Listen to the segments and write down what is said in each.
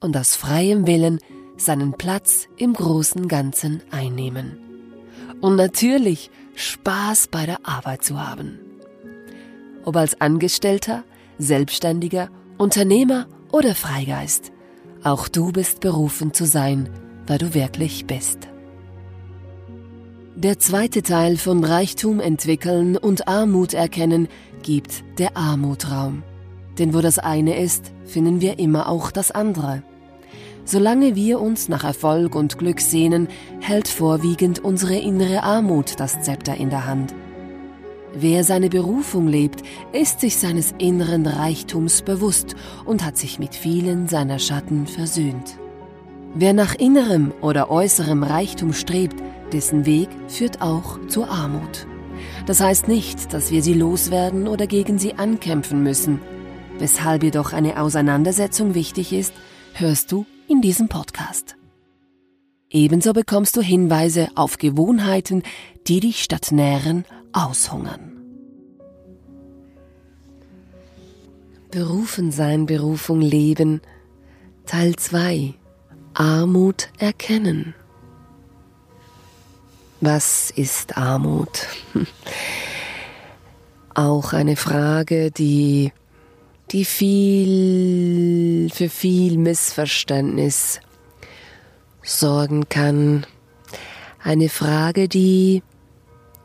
und aus freiem Willen seinen Platz im großen Ganzen einnehmen. Und natürlich Spaß bei der Arbeit zu haben. Ob als Angestellter, Selbstständiger, Unternehmer oder Freigeist, auch du bist berufen zu sein, wer du wirklich bist. Der zweite Teil von Reichtum entwickeln und Armut erkennen gibt der Armutraum. Denn wo das eine ist, finden wir immer auch das andere. Solange wir uns nach Erfolg und Glück sehnen, hält vorwiegend unsere innere Armut das Zepter in der Hand. Wer seine Berufung lebt, ist sich seines inneren Reichtums bewusst und hat sich mit vielen seiner Schatten versöhnt. Wer nach innerem oder äußerem Reichtum strebt, dessen Weg führt auch zur Armut. Das heißt nicht, dass wir sie loswerden oder gegen sie ankämpfen müssen. Weshalb jedoch eine Auseinandersetzung wichtig ist, hörst du in diesem Podcast. Ebenso bekommst du Hinweise auf Gewohnheiten, die dich statt nähren aushungern. Berufen sein, Berufung leben. Teil 2. Armut erkennen. Was ist Armut? Auch eine Frage, die, die viel, für viel Missverständnis sorgen kann. Eine Frage, die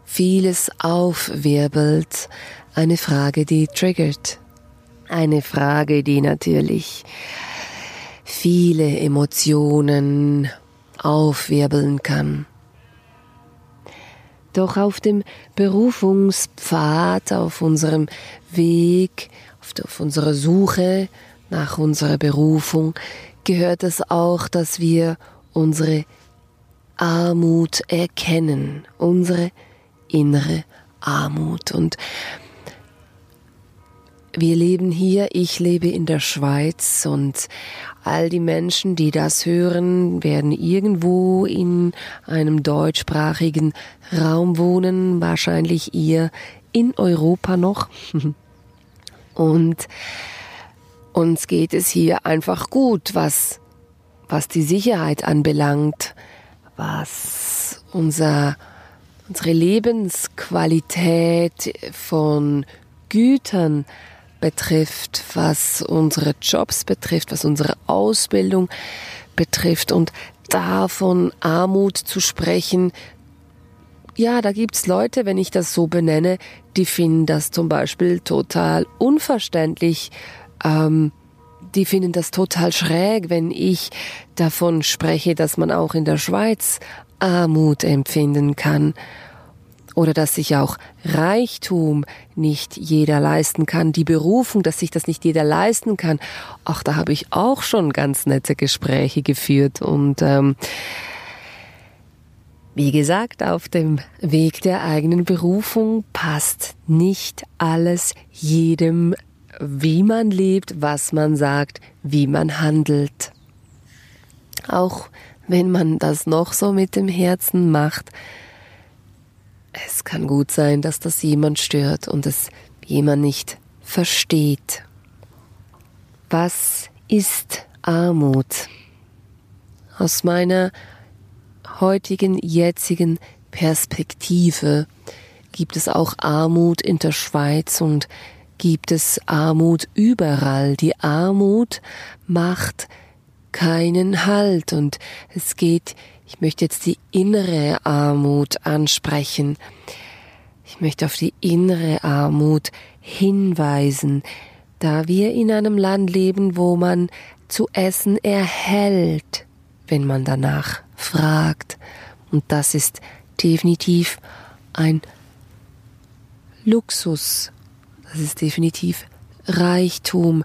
vieles aufwirbelt. Eine Frage, die triggert. Eine Frage, die natürlich viele Emotionen aufwirbeln kann. Doch auf dem Berufungspfad, auf unserem Weg, auf, unserer Suche nach unserer Berufung, gehört es auch, dass wir unsere Armut erkennen, unsere innere Armut. Und wir leben hier, ich lebe in der Schweiz und all die Menschen, die das hören, werden irgendwo in einem deutschsprachigen Raum wohnen, wahrscheinlich ihr in Europa noch. Und uns geht es hier einfach gut, was, was die Sicherheit anbelangt, was unser, unsere Lebensqualität von Gütern betrifft, was unsere Jobs betrifft, was unsere Ausbildung betrifft und davon Armut zu sprechen, ja, da gibt's Leute, wenn ich das so benenne, die finden das zum Beispiel total unverständlich. Ähm, die finden das total schräg, wenn ich davon spreche, dass man auch in der Schweiz Armut empfinden kann. Oder dass sich auch Reichtum nicht jeder leisten kann, die Berufung, dass sich das nicht jeder leisten kann. Ach, da habe ich auch schon ganz nette Gespräche geführt. Und ähm, wie gesagt, auf dem Weg der eigenen Berufung passt nicht alles jedem, wie man lebt, was man sagt, wie man handelt. Auch wenn man das noch so mit dem Herzen macht, es kann gut sein, dass das jemand stört und es jemand nicht versteht. Was ist Armut? Aus meiner heutigen, jetzigen Perspektive gibt es auch Armut in der Schweiz und gibt es Armut überall. Die Armut macht keinen Halt und es geht, ich möchte jetzt die innere Armut ansprechen. Ich möchte auf die innere Armut hinweisen, da wir in einem Land leben, wo man zu essen erhält, wenn man danach fragt. Und das ist definitiv ein Luxus. Das ist definitiv Reichtum.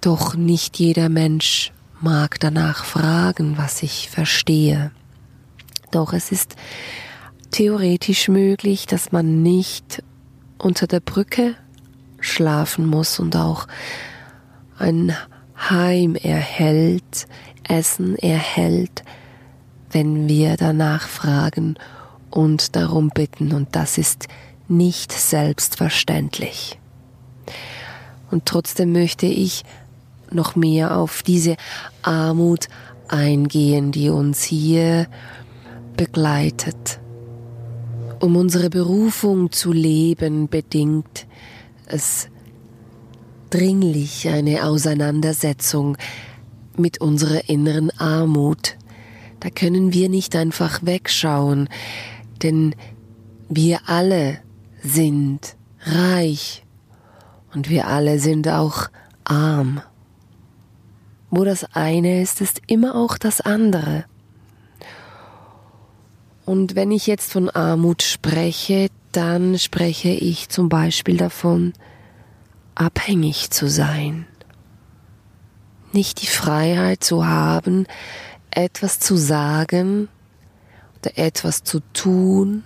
Doch nicht jeder Mensch mag danach fragen, was ich verstehe. Doch es ist theoretisch möglich, dass man nicht unter der Brücke schlafen muss und auch ein Heim erhält, Essen erhält, wenn wir danach fragen und darum bitten. Und das ist nicht selbstverständlich. Und trotzdem möchte ich noch mehr auf diese Armut eingehen, die uns hier begleitet. Um unsere Berufung zu leben, bedingt es dringlich eine Auseinandersetzung mit unserer inneren Armut. Da können wir nicht einfach wegschauen, denn wir alle sind reich und wir alle sind auch arm. Wo das eine ist, ist immer auch das andere. Und wenn ich jetzt von Armut spreche, dann spreche ich zum Beispiel davon, abhängig zu sein. Nicht die Freiheit zu haben, etwas zu sagen oder etwas zu tun,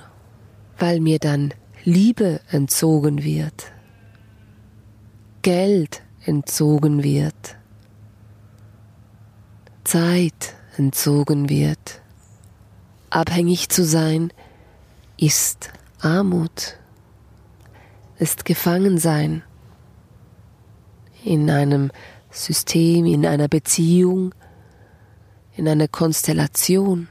weil mir dann Liebe entzogen wird, Geld entzogen wird, Zeit entzogen wird. Abhängig zu sein ist Armut, ist Gefangensein in einem System, in einer Beziehung, in einer Konstellation.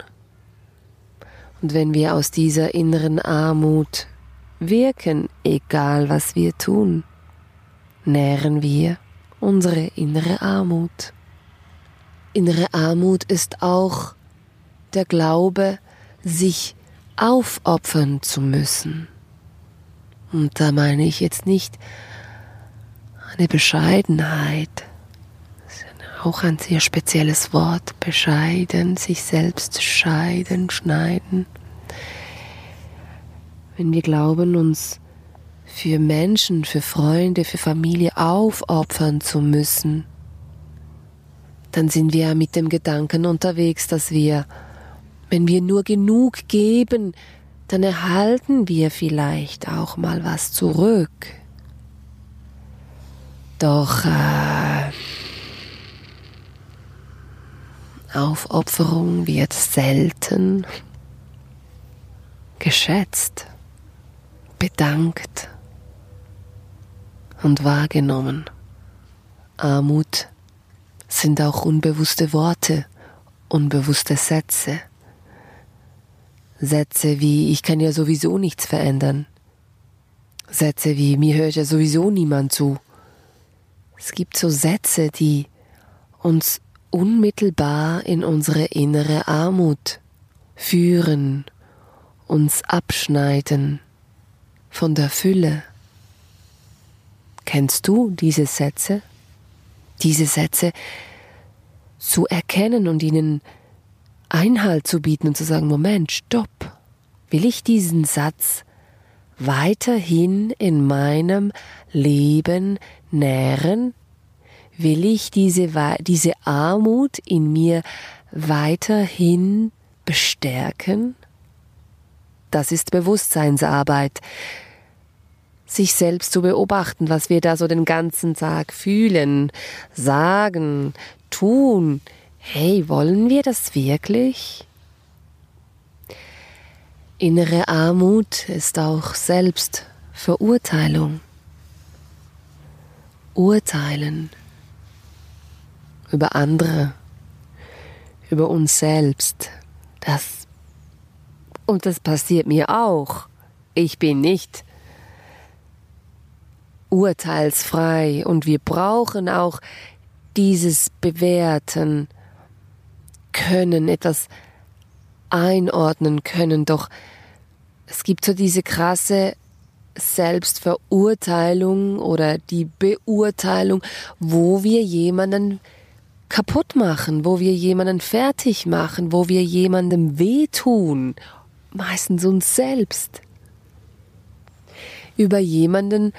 Und wenn wir aus dieser inneren Armut wirken, egal was wir tun, nähren wir unsere innere Armut. Innere Armut ist auch der Glaube, sich aufopfern zu müssen. Und da meine ich jetzt nicht eine Bescheidenheit, auch ein sehr spezielles Wort, bescheiden, sich selbst scheiden, schneiden. Wenn wir glauben, uns für Menschen, für Freunde, für Familie aufopfern zu müssen, dann sind wir mit dem Gedanken unterwegs, dass wir, wenn wir nur genug geben, dann erhalten wir vielleicht auch mal was zurück. Doch äh, Aufopferung wird selten geschätzt, bedankt und wahrgenommen. Armut sind auch unbewusste Worte, unbewusste Sätze. Sätze wie ich kann ja sowieso nichts verändern. Sätze wie mir hört ja sowieso niemand zu. Es gibt so Sätze, die uns unmittelbar in unsere innere Armut führen, uns abschneiden von der Fülle. Kennst du diese Sätze? diese Sätze zu erkennen und ihnen Einhalt zu bieten und zu sagen, Moment, stopp, will ich diesen Satz weiterhin in meinem Leben nähren? Will ich diese, diese Armut in mir weiterhin bestärken? Das ist Bewusstseinsarbeit sich selbst zu beobachten, was wir da so den ganzen Tag fühlen, sagen, tun. Hey, wollen wir das wirklich? Innere Armut ist auch Selbstverurteilung. Urteilen über andere, über uns selbst. Das und das passiert mir auch. Ich bin nicht urteilsfrei und wir brauchen auch dieses Bewerten können, etwas einordnen können. Doch es gibt so diese krasse Selbstverurteilung oder die Beurteilung, wo wir jemanden kaputt machen, wo wir jemanden fertig machen, wo wir jemandem wehtun, meistens uns selbst. Über jemanden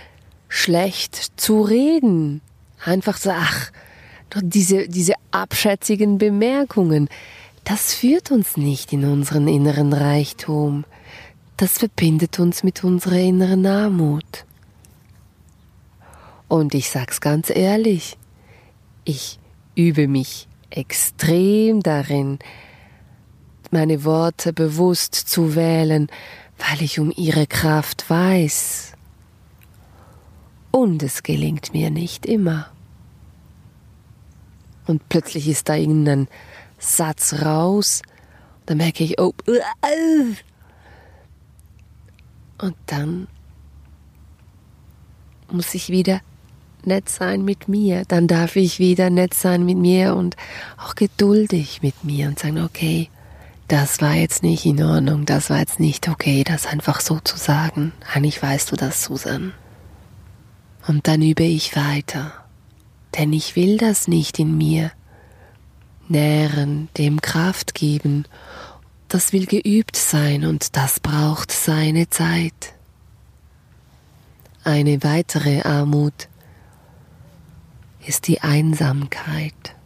schlecht zu reden, einfach so, ach, diese, diese abschätzigen Bemerkungen, das führt uns nicht in unseren inneren Reichtum. Das verbindet uns mit unserer inneren Armut. Und ich sag's ganz ehrlich, ich übe mich extrem darin, meine Worte bewusst zu wählen, weil ich um ihre Kraft weiß. Und es gelingt mir nicht immer. Und plötzlich ist da irgendein Satz raus, da merke ich, oh, und dann muss ich wieder nett sein mit mir. Dann darf ich wieder nett sein mit mir und auch geduldig mit mir und sagen, okay, das war jetzt nicht in Ordnung, das war jetzt nicht okay, das einfach so zu sagen. Eigentlich weißt du das, Susan. Und dann übe ich weiter, denn ich will das nicht in mir nähren, dem Kraft geben. Das will geübt sein und das braucht seine Zeit. Eine weitere Armut ist die Einsamkeit.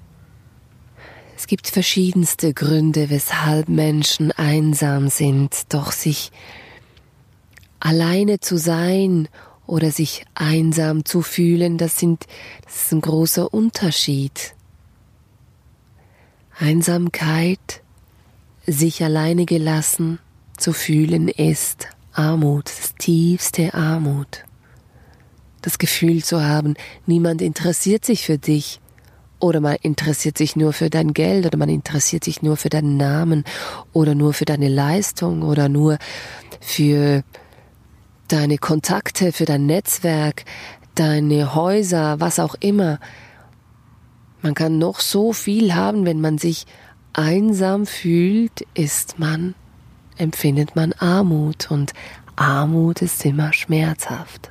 Es gibt verschiedenste Gründe, weshalb Menschen einsam sind, doch sich alleine zu sein oder sich einsam zu fühlen, das, sind, das ist ein großer Unterschied. Einsamkeit, sich alleine gelassen zu fühlen, ist Armut, das tiefste Armut das Gefühl zu haben, niemand interessiert sich für dich. Oder man interessiert sich nur für dein Geld oder man interessiert sich nur für deinen Namen oder nur für deine Leistung oder nur für deine Kontakte, für dein Netzwerk, deine Häuser, was auch immer. Man kann noch so viel haben, wenn man sich einsam fühlt, ist man, empfindet man Armut und Armut ist immer schmerzhaft.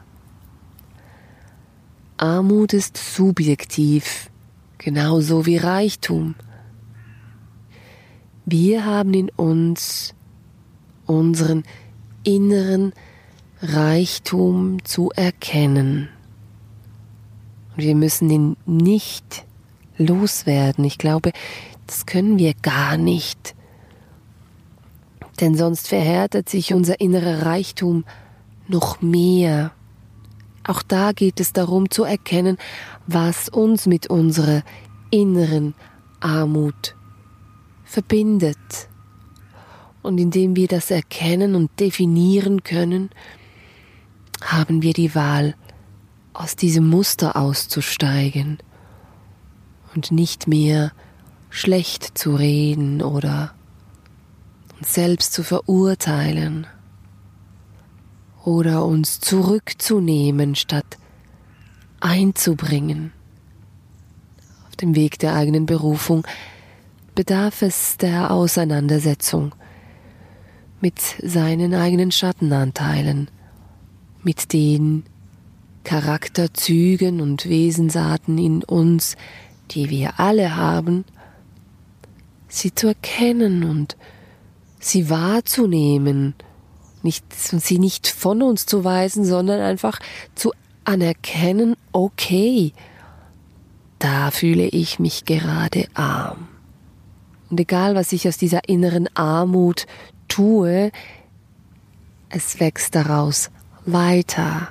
Armut ist subjektiv, genauso wie Reichtum. Wir haben in uns unseren inneren Reichtum zu erkennen. Und wir müssen ihn nicht loswerden. Ich glaube, das können wir gar nicht. Denn sonst verhärtet sich unser innerer Reichtum noch mehr. Auch da geht es darum zu erkennen, was uns mit unserer inneren Armut verbindet. Und indem wir das erkennen und definieren können, haben wir die Wahl, aus diesem Muster auszusteigen und nicht mehr schlecht zu reden oder uns selbst zu verurteilen oder uns zurückzunehmen statt einzubringen. Auf dem Weg der eigenen Berufung bedarf es der Auseinandersetzung mit seinen eigenen Schattenanteilen, mit den Charakterzügen und Wesensarten in uns, die wir alle haben, sie zu erkennen und sie wahrzunehmen nicht, sie nicht von uns zu weisen, sondern einfach zu anerkennen, okay, da fühle ich mich gerade arm. Und egal, was ich aus dieser inneren Armut tue, es wächst daraus weiter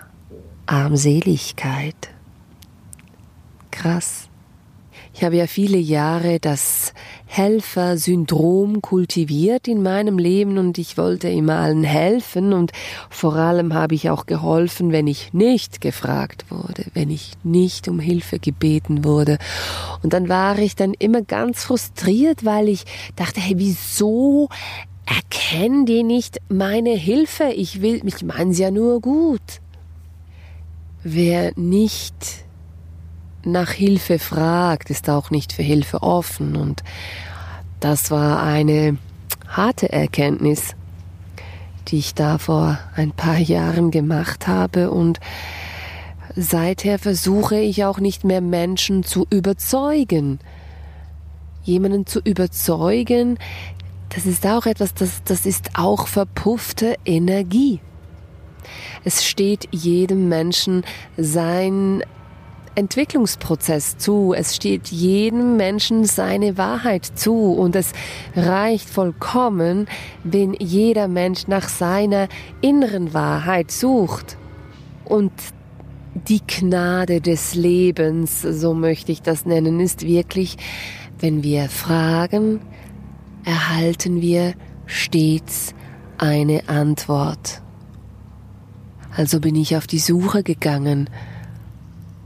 Armseligkeit. Krass. Ich habe ja viele Jahre das Helfersyndrom kultiviert in meinem Leben und ich wollte immer allen helfen und vor allem habe ich auch geholfen, wenn ich nicht gefragt wurde, wenn ich nicht um Hilfe gebeten wurde. Und dann war ich dann immer ganz frustriert, weil ich dachte, hey, wieso erkennen die nicht meine Hilfe? Ich will, ich meine ja nur gut. Wer nicht nach Hilfe fragt, ist auch nicht für Hilfe offen und Das war eine harte Erkenntnis, die ich da vor ein paar Jahren gemacht habe und seither versuche ich auch nicht mehr Menschen zu überzeugen. Jemanden zu überzeugen, das ist auch etwas, das, das ist auch verpuffte Energie. Es steht jedem Menschen sein Entwicklungsprozess zu. Es steht jedem Menschen seine Wahrheit zu und es reicht vollkommen, wenn jeder Mensch nach seiner inneren Wahrheit sucht. Und die Gnade des Lebens, so möchte ich das nennen, ist wirklich, wenn wir fragen, erhalten wir stets eine Antwort. Also bin ich auf die Suche gegangen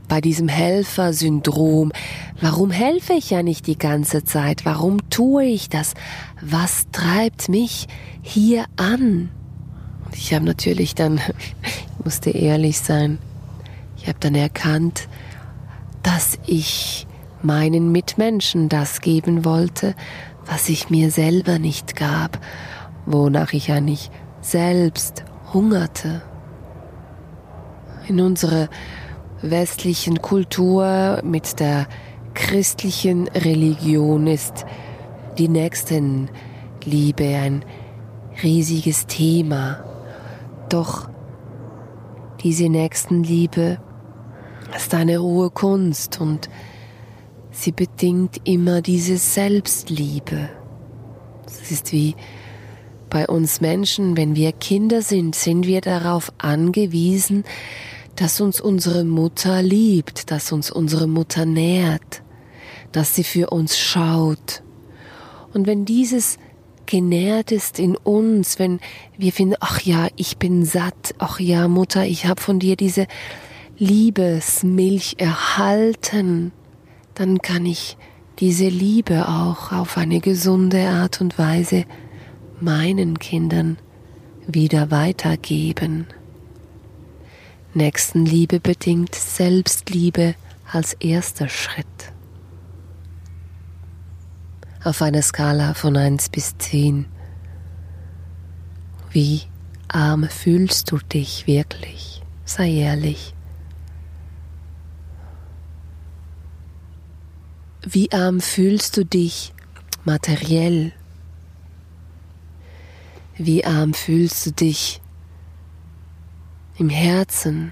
bei diesem Helfersyndrom. Warum helfe ich ja nicht die ganze Zeit? Warum tue ich das? Was treibt mich hier an? Und ich habe natürlich dann, ich musste ehrlich sein, ich habe dann erkannt, dass ich meinen Mitmenschen das geben wollte, was ich mir selber nicht gab, wonach ich nicht selbst hungerte. In unserer westlichen Kultur mit der christlichen Religion ist die Nächstenliebe ein riesiges Thema. Doch diese Nächstenliebe ist eine hohe Kunst und sie bedingt immer diese Selbstliebe. Es ist wie bei uns Menschen, wenn wir Kinder sind, sind wir darauf angewiesen, dass uns unsere Mutter liebt, dass uns unsere Mutter nährt, dass sie für uns schaut. Und wenn dieses genährt ist in uns, wenn wir finden, ach ja, ich bin satt, ach ja, Mutter, ich habe von dir diese Liebesmilch erhalten, dann kann ich diese Liebe auch auf eine gesunde Art und Weise meinen Kindern wieder weitergeben. Nächstenliebe bedingt Selbstliebe als erster Schritt. Auf einer Skala von 1 bis 10. Wie arm fühlst du dich wirklich? Sei ehrlich. Wie arm fühlst du dich materiell? Wie arm fühlst du dich im Herzen.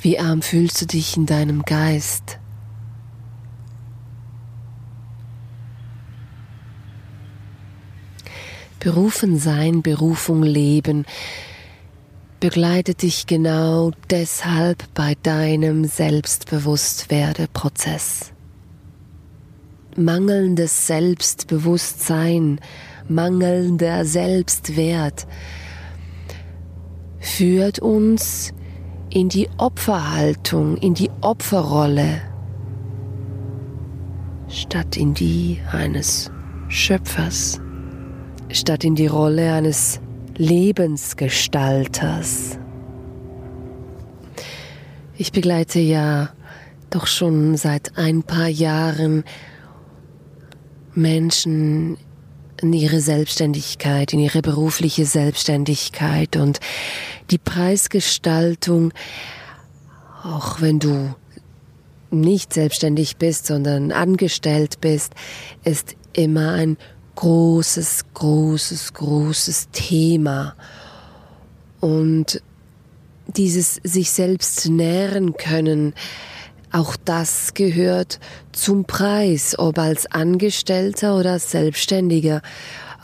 Wie arm fühlst du dich in deinem Geist? Berufen sein, Berufung leben, begleitet dich genau deshalb bei deinem Selbstbewusstwerdeprozess. Mangelndes Selbstbewusstsein mangelnder Selbstwert führt uns in die Opferhaltung, in die Opferrolle, statt in die eines Schöpfers, statt in die Rolle eines Lebensgestalters. Ich begleite ja doch schon seit ein paar Jahren Menschen in ihre Selbstständigkeit, in ihre berufliche Selbstständigkeit und die Preisgestaltung, auch wenn du nicht selbstständig bist, sondern angestellt bist, ist immer ein großes, großes, großes Thema. Und dieses sich selbst nähren können, auch das gehört zum Preis, ob als Angestellter oder als Selbstständiger.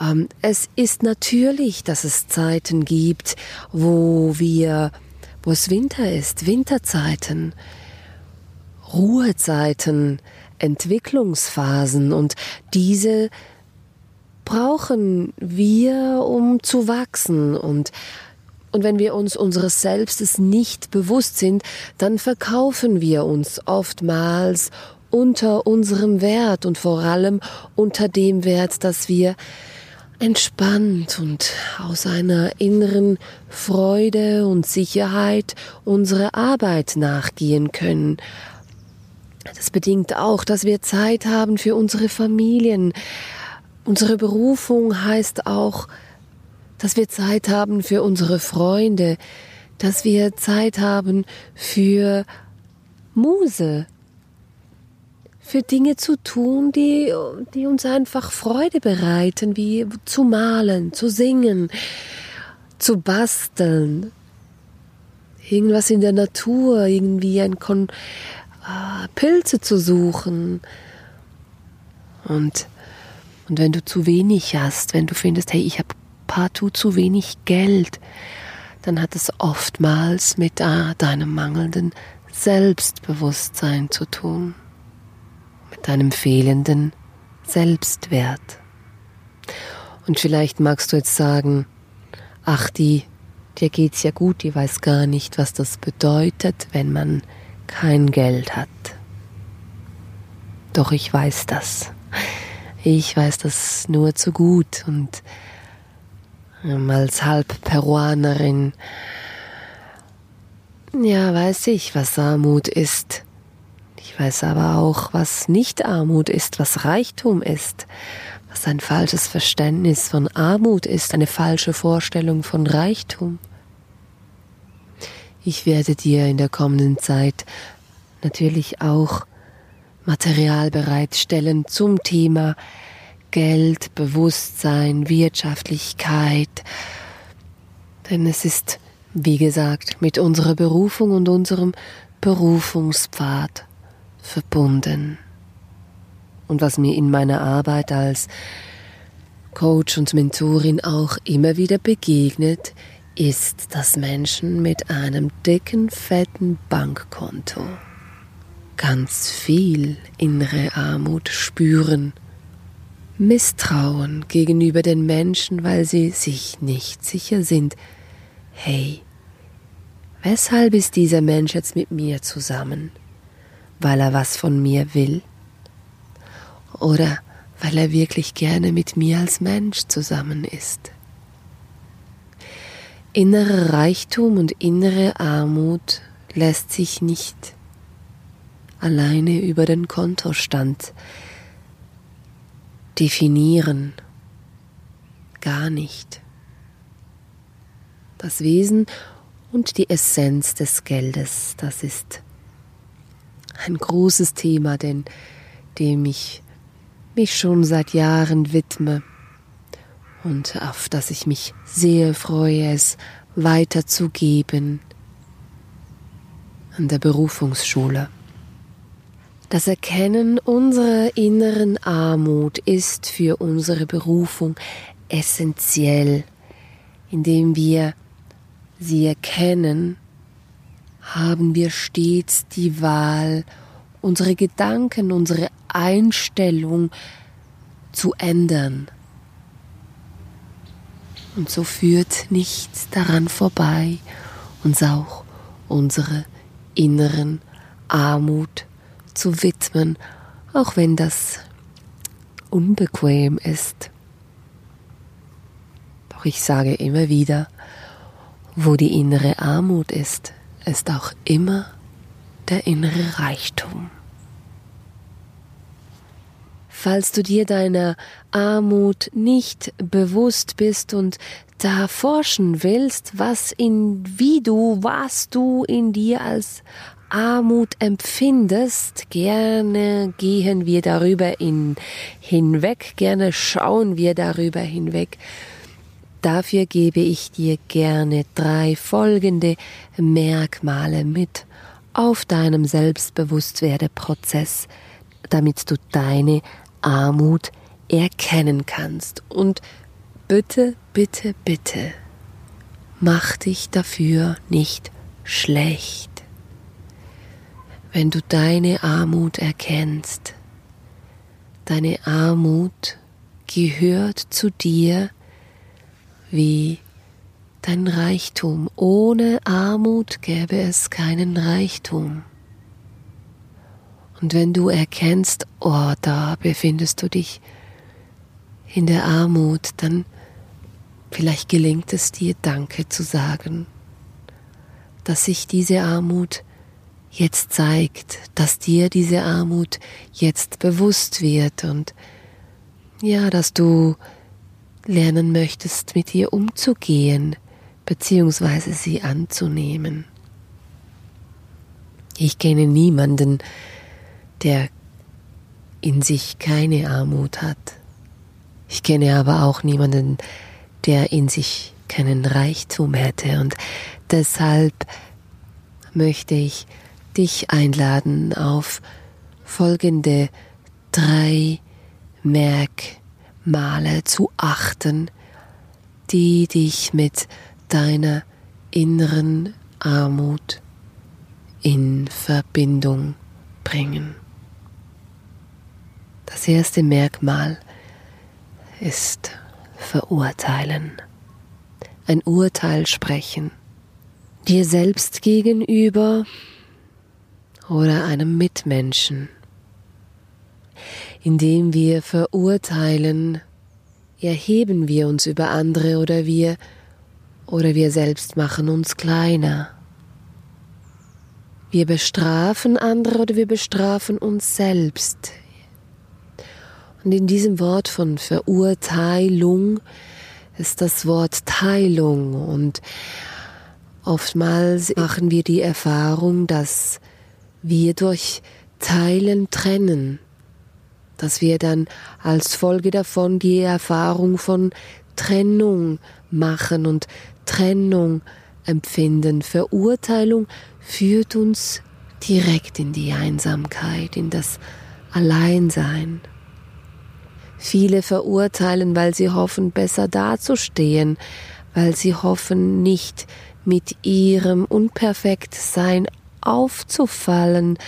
Ähm, es ist natürlich, dass es Zeiten gibt, wo wir, wo es Winter ist, Winterzeiten, Ruhezeiten, Entwicklungsphasen und diese brauchen wir, um zu wachsen und und wenn wir uns unseres Selbstes nicht bewusst sind, dann verkaufen wir uns oftmals unter unserem Wert und vor allem unter dem Wert, dass wir entspannt und aus einer inneren Freude und Sicherheit unsere Arbeit nachgehen können. Das bedingt auch, dass wir Zeit haben für unsere Familien. Unsere Berufung heißt auch, dass wir Zeit haben für unsere Freunde, dass wir Zeit haben für Muse, für Dinge zu tun, die, die uns einfach Freude bereiten, wie zu malen, zu singen, zu basteln, irgendwas in der Natur, irgendwie ein Kon äh, Pilze zu suchen. Und, und wenn du zu wenig hast, wenn du findest, hey, ich habe partout zu wenig Geld, dann hat es oftmals mit ah, deinem mangelnden Selbstbewusstsein zu tun, mit deinem fehlenden Selbstwert. Und vielleicht magst du jetzt sagen, ach, die, dir geht's ja gut, die weiß gar nicht, was das bedeutet, wenn man kein Geld hat. Doch ich weiß das. Ich weiß das nur zu gut und ähm, als Halbperuanerin, ja, weiß ich, was Armut ist. Ich weiß aber auch, was nicht Armut ist, was Reichtum ist, was ein falsches Verständnis von Armut ist, eine falsche Vorstellung von Reichtum. Ich werde dir in der kommenden Zeit natürlich auch Material bereitstellen zum Thema Geld, Bewusstsein, Wirtschaftlichkeit. Denn es ist, wie gesagt, mit unserer Berufung und unserem Berufungspfad verbunden. Und was mir in meiner Arbeit als Coach und Mentorin auch immer wieder begegnet, ist, dass Menschen mit einem dicken, fetten Bankkonto ganz viel innere Armut spüren Misstrauen gegenüber den Menschen, weil sie sich nicht sicher sind, hey, weshalb ist dieser Mensch jetzt mit mir zusammen? Weil er was von mir will? Oder weil er wirklich gerne mit mir als Mensch zusammen ist? Innerer Reichtum und innere Armut lässt sich nicht alleine über den Kontostand definieren. Gar nicht. Das Wesen und die Essenz des Geldes, das ist ein großes Thema, denn dem ich mich schon seit Jahren widme und auf das ich mich sehr freue, es weiterzugeben an der Berufungsschule. Das Erkennen unserer inneren Armut ist für unsere Berufung essentiell. Indem wir sie erkennen, haben wir stets die Wahl, unsere Gedanken, unsere Einstellung zu ändern. Und so führt nichts daran vorbei, uns auch unsere inneren Armut zu widmen, auch wenn das unbequem ist. Doch ich sage immer wieder, wo die innere Armut ist, ist auch immer der innere Reichtum. Falls du dir deiner Armut nicht bewusst bist und da forschen willst, was in, wie du, was du in dir als Armut empfindest, gerne gehen wir darüber in, hinweg, gerne schauen wir darüber hinweg. Dafür gebe ich dir gerne drei folgende Merkmale mit auf deinem Selbstbewusstwerdeprozess, damit du deine Armut erkennen kannst. Und bitte, bitte, bitte, mach dich dafür nicht schlecht wenn du deine Armut erkennst. Deine Armut gehört zu dir wie dein Reichtum. Ohne Armut gäbe es keinen Reichtum. Und wenn du erkennst, oh, da befindest du dich in der Armut, dann vielleicht gelingt es dir, Danke zu sagen, dass sich diese Armut jetzt zeigt, dass dir diese Armut jetzt bewusst wird und ja, dass du lernen möchtest, mit ihr umzugehen, beziehungsweise sie anzunehmen. Ich kenne niemanden, der in sich keine Armut hat. Ich kenne aber auch niemanden, der in sich keinen Reichtum hätte. Und deshalb möchte ich dich einladen, auf folgende drei Merkmale zu achten, die dich mit deiner inneren Armut in Verbindung bringen. Das erste Merkmal ist verurteilen, ein Urteil sprechen, dir selbst gegenüber oder einem Mitmenschen. Indem wir verurteilen, erheben wir uns über andere oder wir oder wir selbst machen uns kleiner. Wir bestrafen andere oder wir bestrafen uns selbst. Und in diesem Wort von Verurteilung ist das Wort Teilung und oftmals machen wir die Erfahrung, dass wir durch Teilen trennen, dass wir dann als Folge davon die Erfahrung von Trennung machen und Trennung empfinden. Verurteilung führt uns direkt in die Einsamkeit, in das Alleinsein. Viele verurteilen, weil sie hoffen, besser dazustehen, weil sie hoffen, nicht mit ihrem Unperfektsein aufzufallen.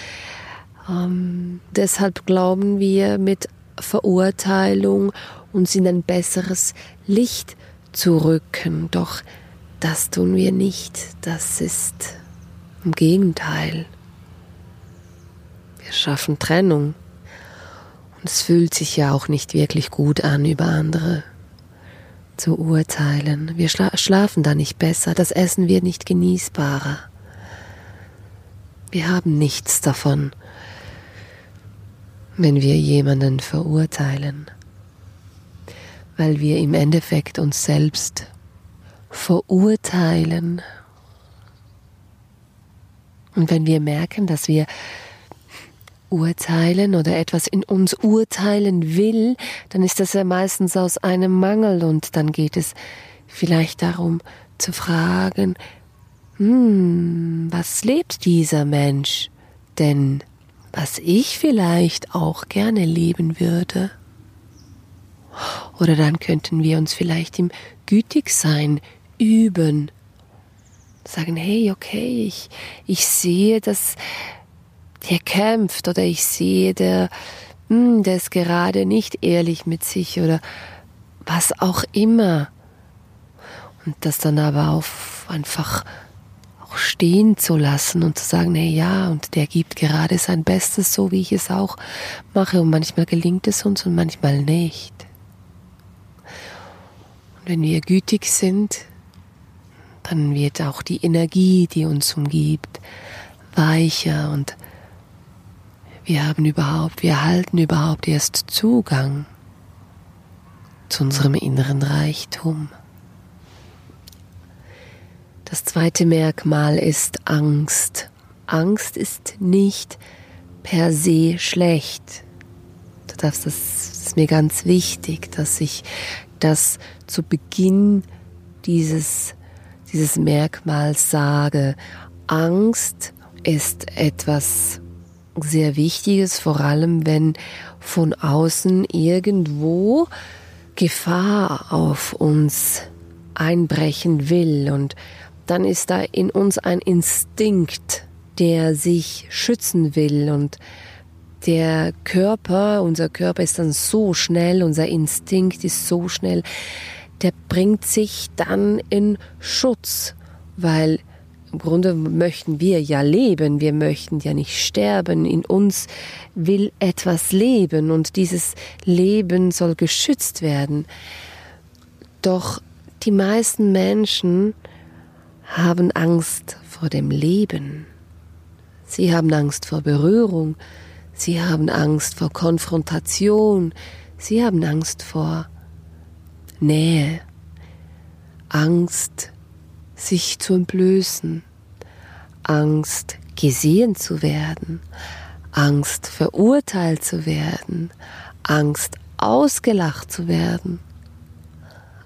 Ähm, deshalb glauben wir mit Verurteilung uns in ein besseres Licht zu rücken. Doch das tun wir nicht. Das ist im Gegenteil. Wir schaffen Trennung. Und es fühlt sich ja auch nicht wirklich gut an, über andere zu urteilen. Wir schla schlafen da nicht besser, das Essen wird nicht genießbarer. Wir haben nichts davon, wenn wir jemanden verurteilen, weil wir im Endeffekt uns selbst verurteilen. Und wenn wir merken, dass wir urteilen oder etwas in uns urteilen will, dann ist das ja meistens aus einem Mangel und dann geht es vielleicht darum zu fragen, hm, was lebt dieser Mensch denn, was ich vielleicht auch gerne leben würde? Oder dann könnten wir uns vielleicht im Gütigsein üben sagen, hey, okay, ich, ich sehe, dass der kämpft oder ich sehe, der, hm, der ist gerade nicht ehrlich mit sich oder was auch immer. Und das dann aber auf einfach stehen zu lassen und zu sagen, hey, ja, und der gibt gerade sein Bestes, so wie ich es auch mache. Und manchmal gelingt es uns und manchmal nicht. Und wenn wir gütig sind, dann wird auch die Energie, die uns umgibt, weicher und wir haben überhaupt, wir erhalten überhaupt erst Zugang zu unserem inneren Reichtum. Das zweite Merkmal ist Angst. Angst ist nicht per se schlecht. Du darfst, das ist mir ganz wichtig, dass ich das zu Beginn dieses dieses Merkmal sage. Angst ist etwas sehr Wichtiges, vor allem wenn von außen irgendwo Gefahr auf uns einbrechen will. Und dann ist da in uns ein Instinkt, der sich schützen will und der Körper, unser Körper ist dann so schnell, unser Instinkt ist so schnell, der bringt sich dann in Schutz, weil im Grunde möchten wir ja leben, wir möchten ja nicht sterben, in uns will etwas leben und dieses Leben soll geschützt werden. Doch die meisten Menschen haben Angst vor dem Leben. Sie haben Angst vor Berührung, sie haben Angst vor Konfrontation, sie haben Angst vor Nähe, Angst, sich zu entblößen, Angst, gesehen zu werden, Angst, verurteilt zu werden, Angst, ausgelacht zu werden,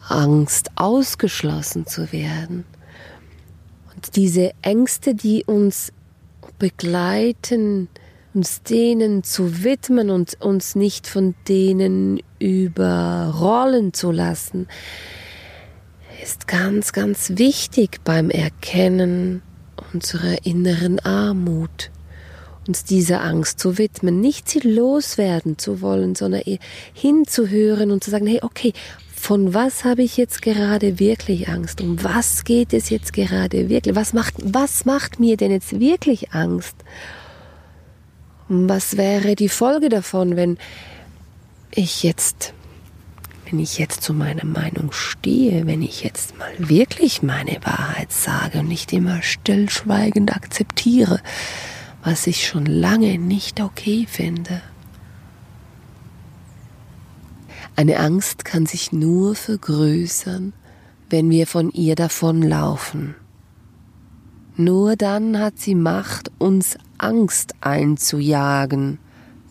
Angst, ausgeschlossen zu werden. Und diese Ängste, die uns begleiten, uns denen zu widmen und uns nicht von denen überrollen zu lassen, ist ganz, ganz wichtig beim Erkennen unserer inneren Armut uns dieser Angst zu widmen, nicht sie loswerden zu wollen, sondern hinzuhören und zu sagen, hey, okay, von was habe ich jetzt gerade wirklich Angst? Um was geht es jetzt gerade wirklich? Was macht, was macht mir denn jetzt wirklich Angst? Was wäre die Folge davon, wenn ich jetzt, wenn ich jetzt zu meiner Meinung stehe, wenn ich jetzt mal wirklich meine Wahrheit sage und nicht immer stillschweigend akzeptiere, was ich schon lange nicht okay finde? Eine Angst kann sich nur vergrößern, wenn wir von ihr davonlaufen. Nur dann hat sie Macht, uns Angst einzujagen.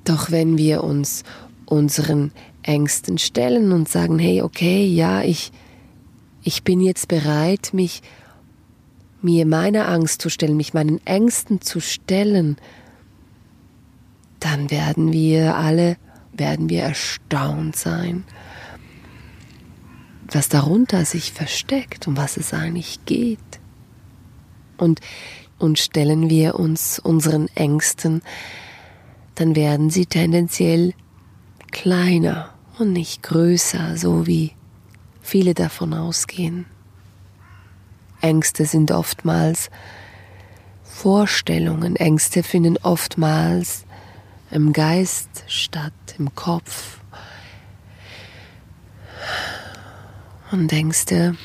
Doch wenn wir uns unseren Ängsten stellen und sagen, hey, okay, ja, ich, ich bin jetzt bereit, mich mir meiner Angst zu stellen, mich meinen Ängsten zu stellen, dann werden wir alle werden wir erstaunt sein, was darunter sich versteckt, um was es eigentlich geht. Und, und stellen wir uns unseren Ängsten, dann werden sie tendenziell kleiner und nicht größer, so wie viele davon ausgehen. Ängste sind oftmals Vorstellungen, Ängste finden oftmals im Geist statt im Kopf. Und Ängste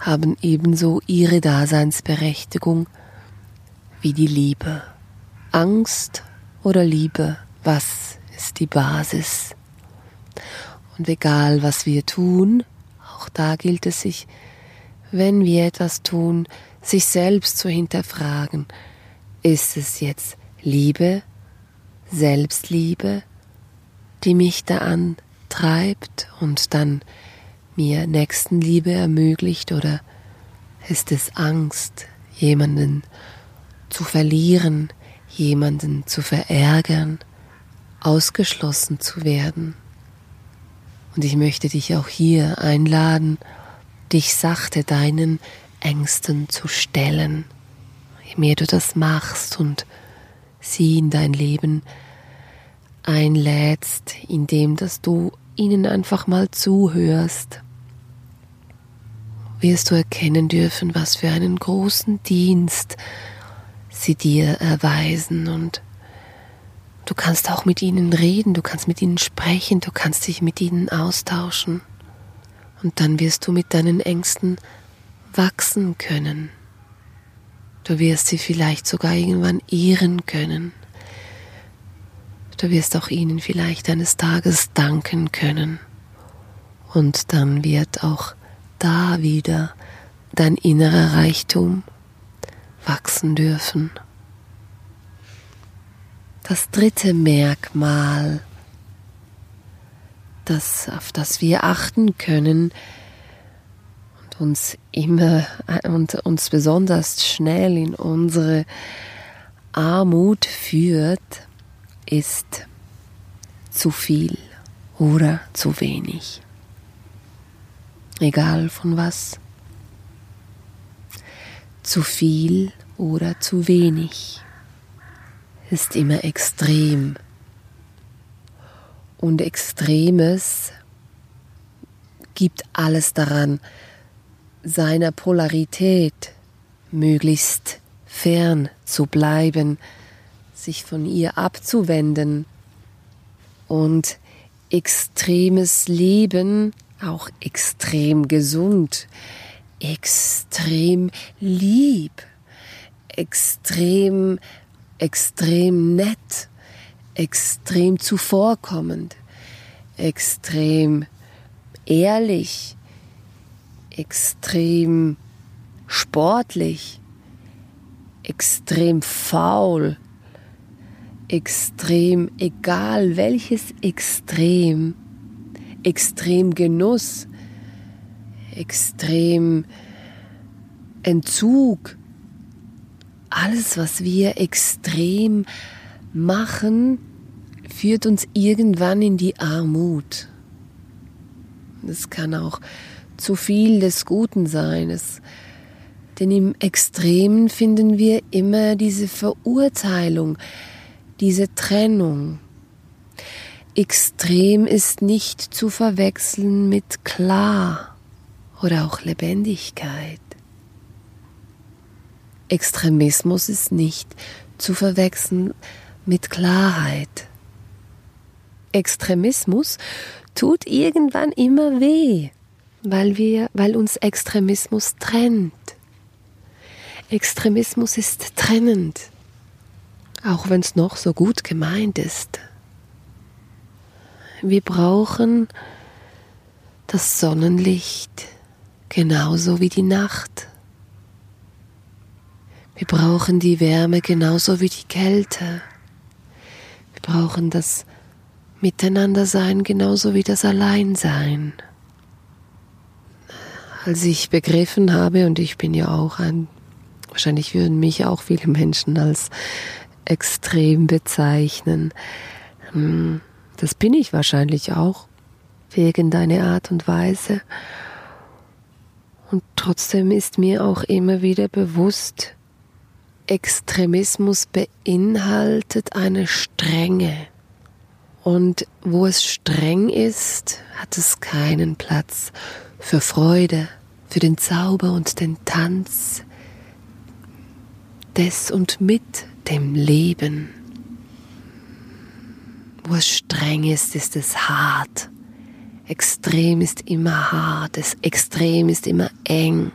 haben ebenso ihre Daseinsberechtigung wie die Liebe. Angst oder Liebe, was ist die Basis? Und egal, was wir tun, auch da gilt es sich, wenn wir etwas tun, sich selbst zu hinterfragen, ist es jetzt Liebe Selbstliebe, die mich da antreibt und dann mir Nächstenliebe ermöglicht oder ist es Angst, jemanden zu verlieren, jemanden zu verärgern, ausgeschlossen zu werden? Und ich möchte dich auch hier einladen, dich sachte deinen Ängsten zu stellen. Je mehr du das machst und sie in dein Leben einlädst, indem dass du ihnen einfach mal zuhörst, wirst du erkennen dürfen, was für einen großen Dienst sie dir erweisen und du kannst auch mit ihnen reden, du kannst mit ihnen sprechen, du kannst dich mit ihnen austauschen und dann wirst du mit deinen Ängsten wachsen können. Du wirst sie vielleicht sogar irgendwann ehren können. Du wirst auch ihnen vielleicht eines Tages danken können. Und dann wird auch da wieder dein innerer Reichtum wachsen dürfen. Das dritte Merkmal, das, auf das wir achten können, uns immer und uns besonders schnell in unsere Armut führt, ist zu viel oder zu wenig. Egal von was. Zu viel oder zu wenig ist immer extrem. Und Extremes gibt alles daran, seiner Polarität möglichst fern zu bleiben, sich von ihr abzuwenden. Und extremes Leben, auch extrem gesund, extrem lieb, extrem, extrem nett, extrem zuvorkommend, extrem ehrlich, extrem sportlich, extrem faul, extrem egal welches Extrem, extrem Genuss, extrem Entzug, alles, was wir extrem machen, führt uns irgendwann in die Armut. Es kann auch zu viel des Guten sein. Es, denn im Extremen finden wir immer diese Verurteilung, diese Trennung. Extrem ist nicht zu verwechseln mit klar oder auch Lebendigkeit. Extremismus ist nicht zu verwechseln mit Klarheit. Extremismus tut irgendwann immer weh, weil wir, weil uns Extremismus trennt. Extremismus ist trennend, auch wenn es noch so gut gemeint ist. Wir brauchen das Sonnenlicht genauso wie die Nacht. Wir brauchen die Wärme genauso wie die Kälte. Wir brauchen das Miteinandersein genauso wie das Alleinsein. Als ich begriffen habe, und ich bin ja auch ein, wahrscheinlich würden mich auch viele Menschen als extrem bezeichnen, hm, das bin ich wahrscheinlich auch, wegen deiner Art und Weise. Und trotzdem ist mir auch immer wieder bewusst, Extremismus beinhaltet eine Strenge. Und wo es streng ist, hat es keinen Platz für Freude, für den Zauber und den Tanz des und mit dem Leben. Wo es streng ist, ist es hart. Extrem ist immer hart, das Extrem ist immer eng.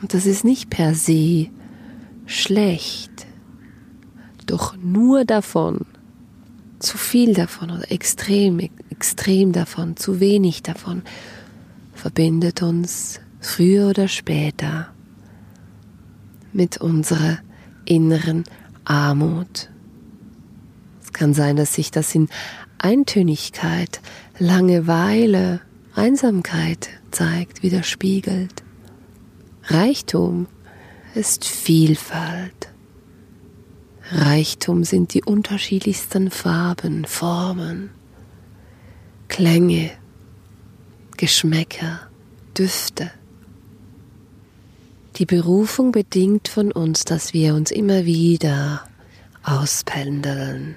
Und das ist nicht per se schlecht, doch nur davon, zu viel davon oder extrem, extrem davon, zu wenig davon, verbindet uns früher oder später mit unserer inneren Armut. Es kann sein, dass sich das in Eintönigkeit, Langeweile, Einsamkeit zeigt, widerspiegelt. Reichtum ist Vielfalt. Reichtum sind die unterschiedlichsten Farben, Formen, Klänge, Geschmäcker, Düfte. Die Berufung bedingt von uns, dass wir uns immer wieder auspendeln,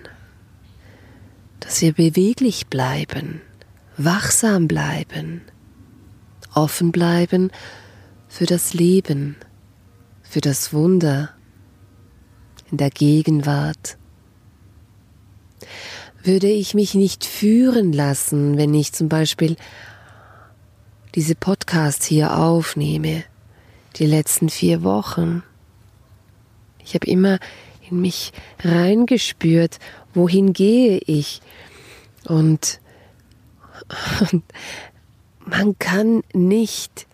dass wir beweglich bleiben, wachsam bleiben, offen bleiben für das Leben, für das Wunder in der Gegenwart. Würde ich mich nicht führen lassen, wenn ich zum Beispiel diese Podcasts hier aufnehme, die letzten vier Wochen. Ich habe immer in mich reingespürt, wohin gehe ich. Und, und man kann nicht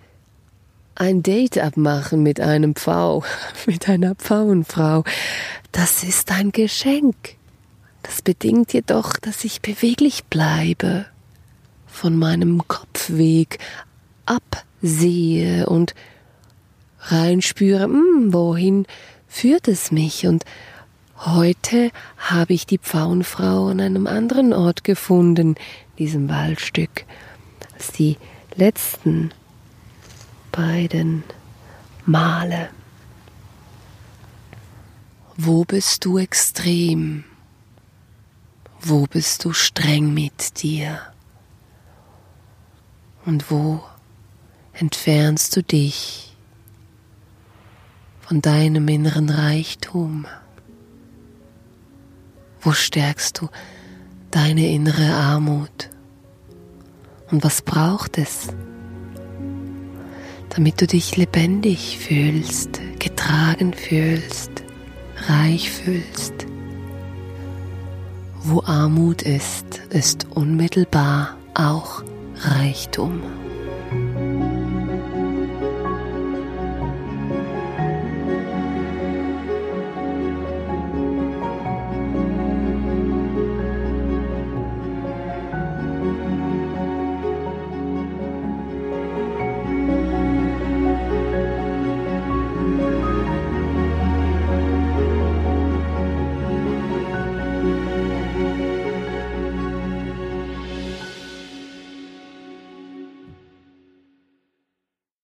ein Date abmachen mit einem Pfau, mit einer Pfauenfrau, das ist ein Geschenk. Das bedingt jedoch, dass ich beweglich bleibe, von meinem Kopfweg absehe und reinspüre, hm, wohin führt es mich? Und heute habe ich die Pfauenfrau an einem anderen Ort gefunden, diesem Waldstück, als die letzten beiden Male. Wo bist du extrem? Wo bist du streng mit dir? Und wo entfernst du dich von deinem inneren Reichtum? Wo stärkst du deine innere Armut? Und was braucht es? damit du dich lebendig fühlst, getragen fühlst, reich fühlst. Wo Armut ist, ist unmittelbar auch Reichtum.